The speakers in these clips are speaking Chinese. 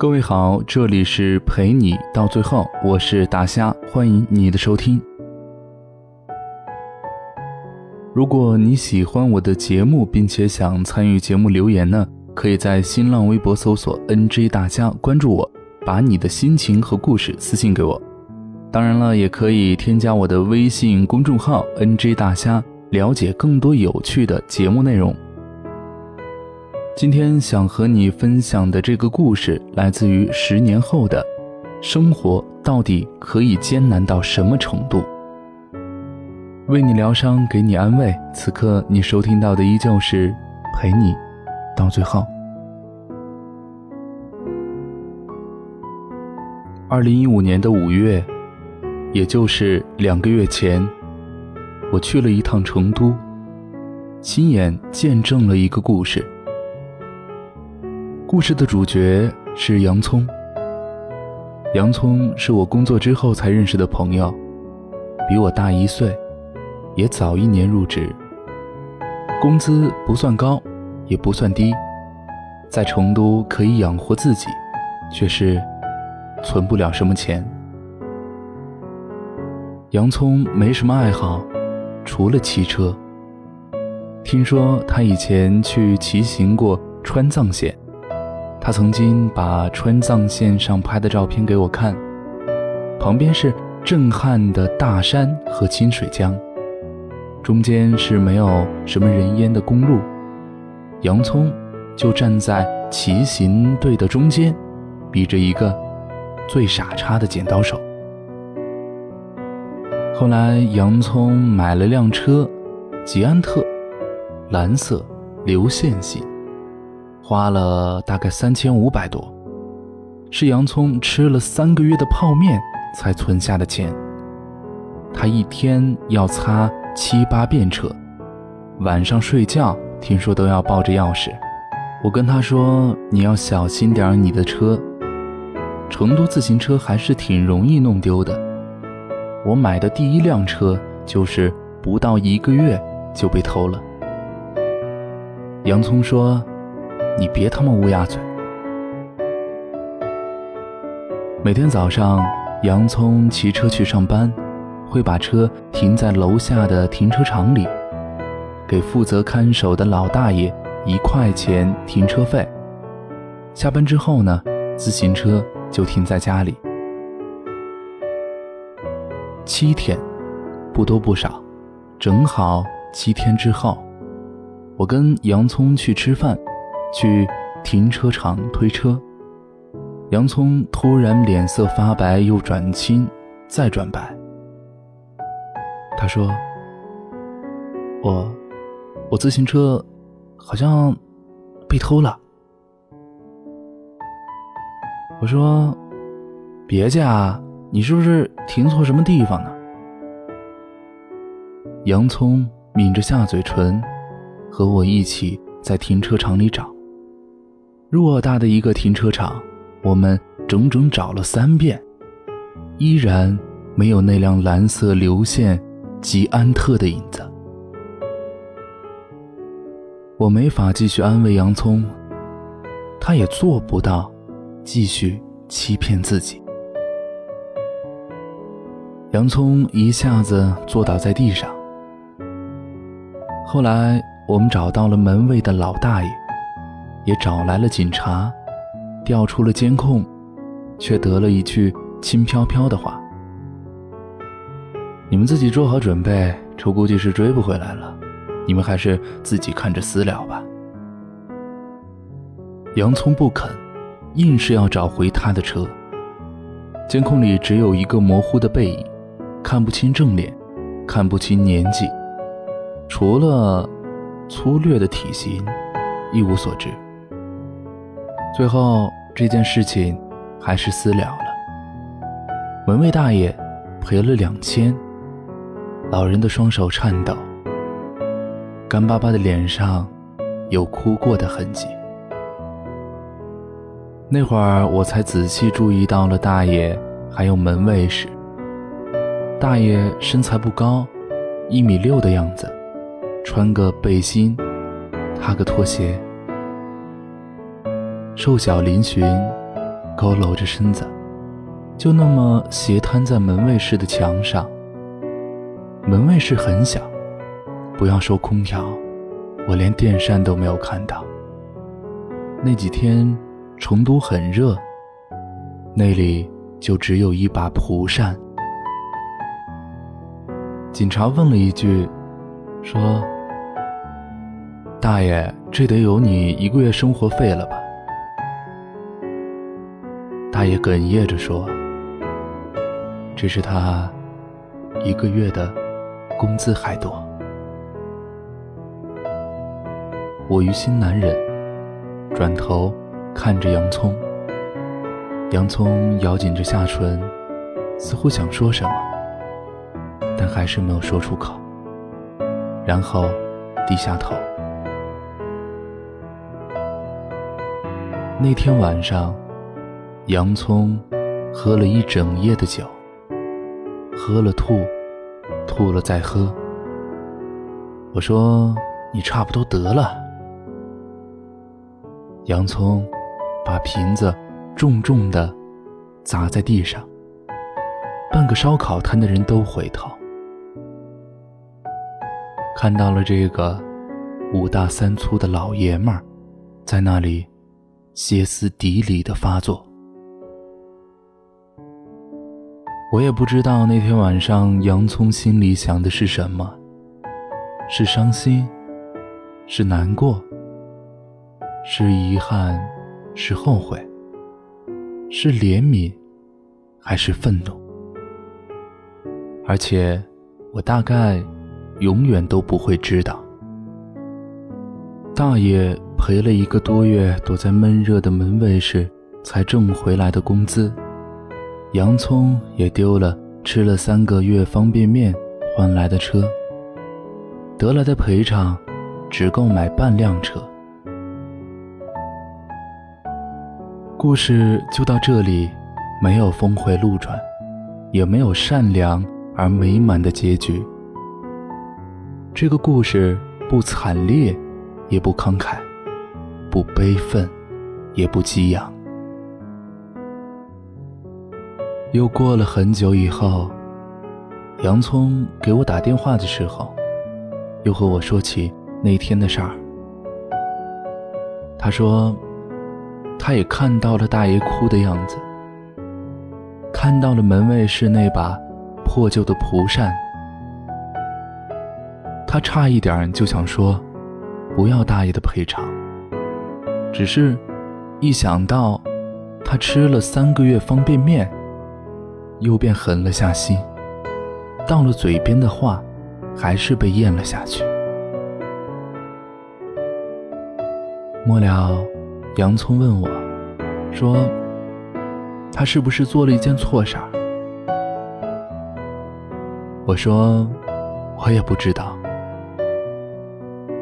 各位好，这里是陪你到最后，我是大虾，欢迎你的收听。如果你喜欢我的节目，并且想参与节目留言呢，可以在新浪微博搜索 “nj 大虾”，关注我，把你的心情和故事私信给我。当然了，也可以添加我的微信公众号 “nj 大虾”，了解更多有趣的节目内容。今天想和你分享的这个故事，来自于十年后的生活到底可以艰难到什么程度？为你疗伤，给你安慰。此刻你收听到的依旧是陪你到最后。二零一五年的五月，也就是两个月前，我去了一趟成都，亲眼见证了一个故事。故事的主角是洋葱。洋葱是我工作之后才认识的朋友，比我大一岁，也早一年入职。工资不算高，也不算低，在成都可以养活自己，却是存不了什么钱。洋葱没什么爱好，除了骑车。听说他以前去骑行过川藏线。他曾经把川藏线上拍的照片给我看，旁边是震撼的大山和清水江，中间是没有什么人烟的公路，洋葱就站在骑行队的中间，比着一个最傻叉的剪刀手。后来洋葱买了辆车，捷安特，蓝色，流线型。花了大概三千五百多，是洋葱吃了三个月的泡面才存下的钱。他一天要擦七八遍车，晚上睡觉听说都要抱着钥匙。我跟他说：“你要小心点你的车，成都自行车还是挺容易弄丢的。我买的第一辆车就是不到一个月就被偷了。”洋葱说。你别他妈乌鸦嘴！每天早上，洋葱骑车去上班，会把车停在楼下的停车场里，给负责看守的老大爷一块钱停车费。下班之后呢，自行车就停在家里。七天，不多不少，正好七天之后，我跟洋葱去吃饭。去停车场推车，洋葱突然脸色发白，又转青，再转白。他说：“我，我自行车好像被偷了。”我说：“别介啊，你是不是停错什么地方呢？”洋葱抿着下嘴唇，和我一起在停车场里找。偌大的一个停车场，我们整整找了三遍，依然没有那辆蓝色流线吉安特的影子。我没法继续安慰洋葱，他也做不到继续欺骗自己。洋葱一下子坐倒在地上。后来我们找到了门卫的老大爷。也找来了警察，调出了监控，却得了一句轻飘飘的话：“你们自己做好准备，车估计是追不回来了，你们还是自己看着私了吧。”洋葱不肯，硬是要找回他的车。监控里只有一个模糊的背影，看不清正脸，看不清年纪，除了粗略的体型，一无所知。最后这件事情还是私了了。门卫大爷赔了两千。老人的双手颤抖，干巴巴的脸上有哭过的痕迹。那会儿我才仔细注意到了大爷还有门卫时。大爷身材不高，一米六的样子，穿个背心，踏个拖鞋。瘦小嶙峋，佝偻着身子，就那么斜瘫在门卫室的墙上。门卫室很小，不要说空调，我连电扇都没有看到。那几天成都很热，那里就只有一把蒲扇。警察问了一句，说：“大爷，这得有你一个月生活费了吧？”他也哽咽着说：“这是他一个月的工资还多。”我于心难忍，转头看着洋葱。洋葱咬紧着下唇，似乎想说什么，但还是没有说出口。然后低下头。那天晚上。洋葱喝了一整夜的酒，喝了吐，吐了再喝。我说：“你差不多得了。”洋葱把瓶子重重的砸在地上，半个烧烤摊的人都回头，看到了这个五大三粗的老爷们儿在那里歇斯底里的发作。我也不知道那天晚上洋葱心里想的是什么，是伤心，是难过，是遗憾，是后悔，是怜悯，还是愤怒？而且，我大概永远都不会知道。大爷赔了一个多月躲在闷热的门卫室才挣回来的工资。洋葱也丢了，吃了三个月方便面换来的车，得来的赔偿只够买半辆车。故事就到这里，没有峰回路转，也没有善良而美满的结局。这个故事不惨烈，也不慷慨，不悲愤，也不激昂。又过了很久以后，洋葱给我打电话的时候，又和我说起那天的事儿。他说，他也看到了大爷哭的样子，看到了门卫室那把破旧的蒲扇。他差一点就想说，不要大爷的赔偿，只是，一想到他吃了三个月方便面。又便狠了下心，到了嘴边的话，还是被咽了下去。末了，洋葱问我，说：“他是不是做了一件错事儿？”我说：“我也不知道。”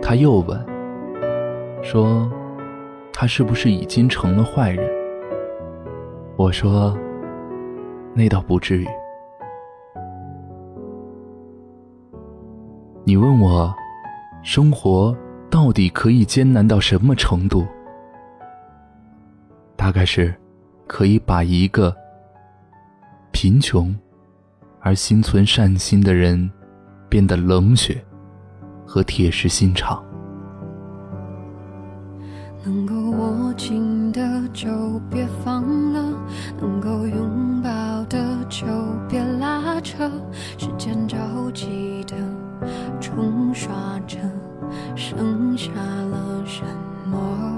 他又问，说：“他是不是已经成了坏人？”我说。那倒不至于。你问我，生活到底可以艰难到什么程度？大概是，可以把一个贫穷而心存善心的人，变得冷血和铁石心肠。能够握紧的就别放了，能够拥时间着急的冲刷着，剩下了什么？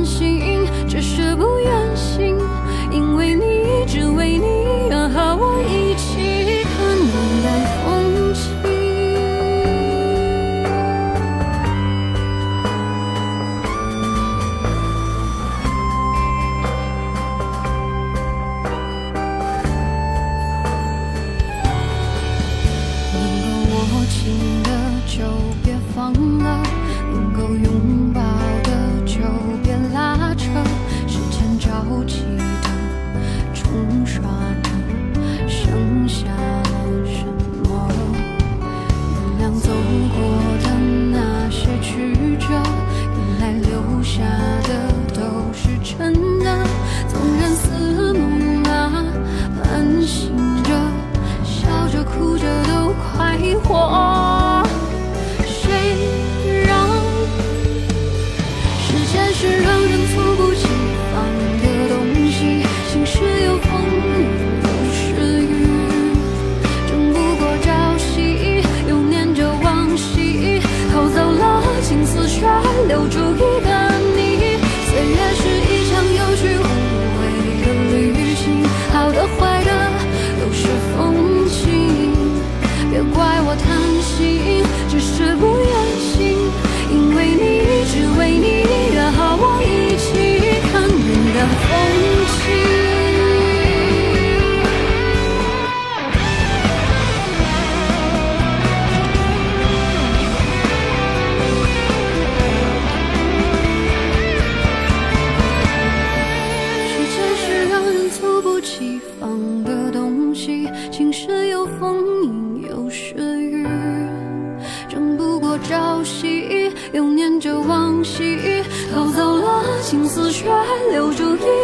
留住一个留住一。